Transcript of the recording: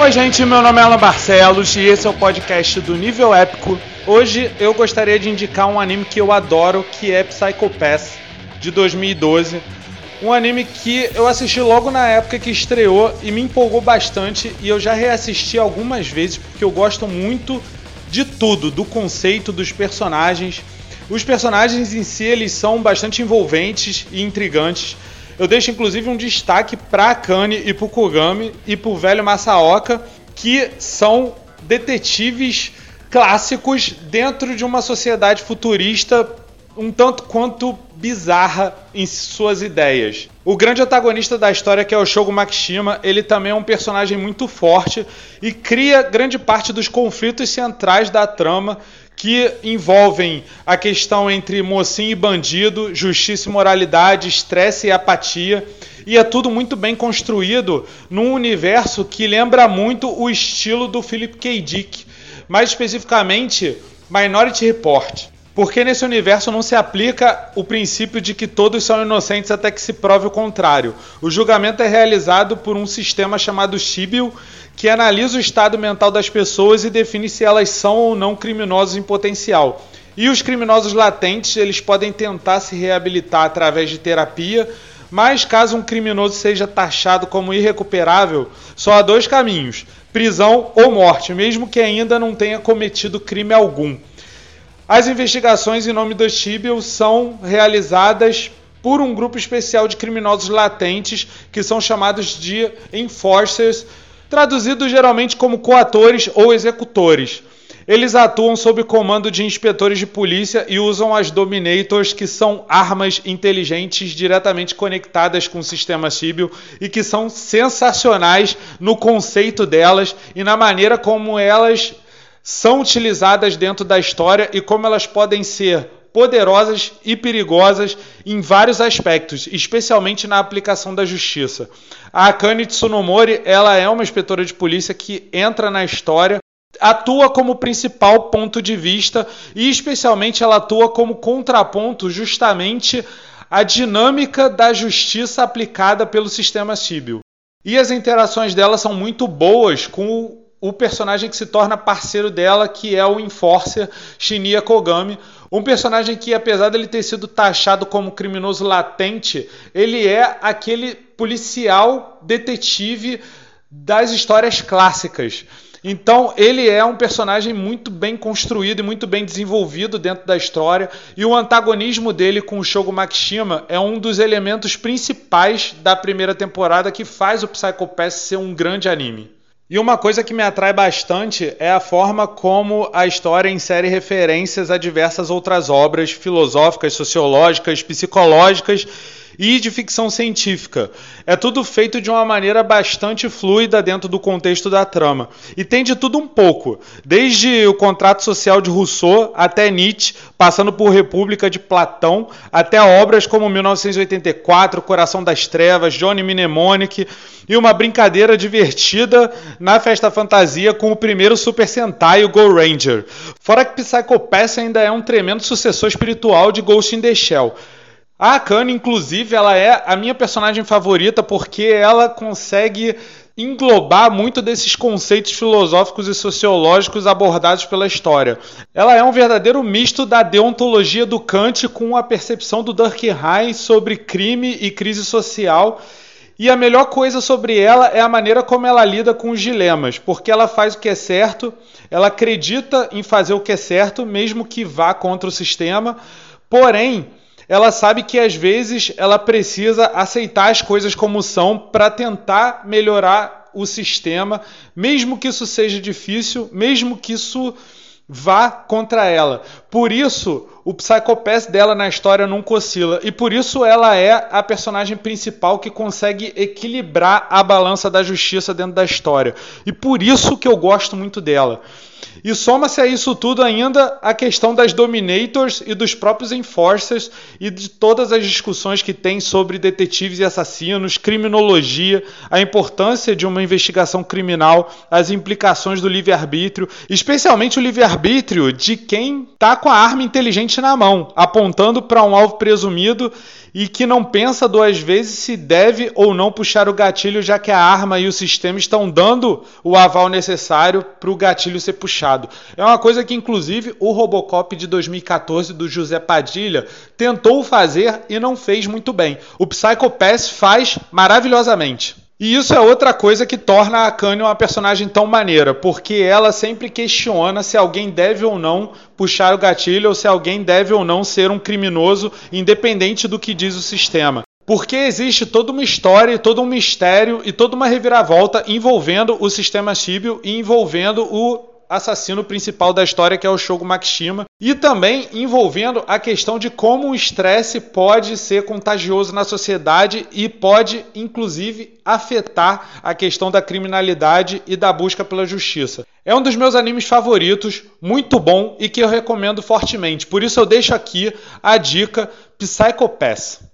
Oi, gente, meu nome é Alan Barcelos e esse é o podcast do Nível Épico. Hoje eu gostaria de indicar um anime que eu adoro, que é Psycho Pass, de 2012. Um anime que eu assisti logo na época que estreou e me empolgou bastante e eu já reassisti algumas vezes porque eu gosto muito de tudo, do conceito, dos personagens. Os personagens em si eles são bastante envolventes e intrigantes. Eu deixo inclusive um destaque para Akane e para Kugami e para o velho Masaoka, que são detetives clássicos dentro de uma sociedade futurista um tanto quanto bizarra em suas ideias. O grande antagonista da história, que é o Shogo Makishima, ele também é um personagem muito forte e cria grande parte dos conflitos centrais da trama que envolvem a questão entre mocinho e bandido, justiça e moralidade, estresse e apatia. E é tudo muito bem construído num universo que lembra muito o estilo do Philip K. Dick, mais especificamente Minority Report. Porque nesse universo não se aplica o princípio de que todos são inocentes até que se prove o contrário. O julgamento é realizado por um sistema chamado Shibiu, que analisa o estado mental das pessoas e define se elas são ou não criminosos em potencial. E os criminosos latentes, eles podem tentar se reabilitar através de terapia, mas caso um criminoso seja taxado como irrecuperável, só há dois caminhos: prisão ou morte, mesmo que ainda não tenha cometido crime algum. As investigações em nome do Chibiel são realizadas por um grupo especial de criminosos latentes que são chamados de enforcers, traduzidos geralmente como coatores ou executores. Eles atuam sob comando de inspetores de polícia e usam as Dominators, que são armas inteligentes diretamente conectadas com o sistema Chibiel e que são sensacionais no conceito delas e na maneira como elas são utilizadas dentro da história e como elas podem ser poderosas e perigosas em vários aspectos, especialmente na aplicação da justiça. A Akane Tsunomori, ela é uma inspetora de polícia que entra na história, atua como principal ponto de vista e especialmente ela atua como contraponto justamente à dinâmica da justiça aplicada pelo sistema Sibyl. E as interações dela são muito boas com o personagem que se torna parceiro dela, que é o Enforcer Shinya Kogami. Um personagem que, apesar dele ter sido taxado como criminoso latente, ele é aquele policial detetive das histórias clássicas. Então, ele é um personagem muito bem construído e muito bem desenvolvido dentro da história, e o antagonismo dele com o Shogo Makishima é um dos elementos principais da primeira temporada que faz o Psycho Pass ser um grande anime. E uma coisa que me atrai bastante é a forma como a história insere referências a diversas outras obras filosóficas, sociológicas, psicológicas e de ficção científica. É tudo feito de uma maneira bastante fluida dentro do contexto da trama. E tem de tudo um pouco, desde o contrato social de Rousseau até Nietzsche, passando por República de Platão, até obras como 1984, Coração das Trevas, Johnny Mnemonic e uma brincadeira divertida na festa fantasia com o primeiro Super Sentai, o Go Ranger. Fora que Psycho Pass ainda é um tremendo sucessor espiritual de Ghost in the Shell. A Akane, inclusive, ela é a minha personagem favorita porque ela consegue englobar muito desses conceitos filosóficos e sociológicos abordados pela história. Ela é um verdadeiro misto da deontologia do Kant com a percepção do Durkheim sobre crime e crise social. E a melhor coisa sobre ela é a maneira como ela lida com os dilemas, porque ela faz o que é certo, ela acredita em fazer o que é certo, mesmo que vá contra o sistema, porém ela sabe que às vezes ela precisa aceitar as coisas como são para tentar melhorar o sistema, mesmo que isso seja difícil, mesmo que isso vá contra ela. Por isso, o Psychopath dela na história nunca oscila. E por isso ela é a personagem principal que consegue equilibrar a balança da justiça dentro da história. E por isso que eu gosto muito dela. E soma-se a isso tudo ainda a questão das Dominators e dos próprios Enforcers e de todas as discussões que tem sobre detetives e assassinos, criminologia, a importância de uma investigação criminal, as implicações do livre-arbítrio, especialmente o livre-arbítrio de quem está com a arma inteligente na mão, apontando para um alvo presumido e que não pensa duas vezes se deve ou não puxar o gatilho, já que a arma e o sistema estão dando o aval necessário para o gatilho ser puxado. É uma coisa que, inclusive, o Robocop de 2014 do José Padilha tentou fazer e não fez muito bem. O Psycho Pass faz maravilhosamente. E isso é outra coisa que torna a Kanye uma personagem tão maneira, porque ela sempre questiona se alguém deve ou não puxar o gatilho ou se alguém deve ou não ser um criminoso, independente do que diz o sistema. Porque existe toda uma história, todo um mistério e toda uma reviravolta envolvendo o sistema Shibio e envolvendo o assassino principal da história, que é o Shogo Makishima, e também envolvendo a questão de como o estresse pode ser contagioso na sociedade e pode, inclusive, afetar a questão da criminalidade e da busca pela justiça. É um dos meus animes favoritos, muito bom e que eu recomendo fortemente. Por isso eu deixo aqui a dica Psycho Pass.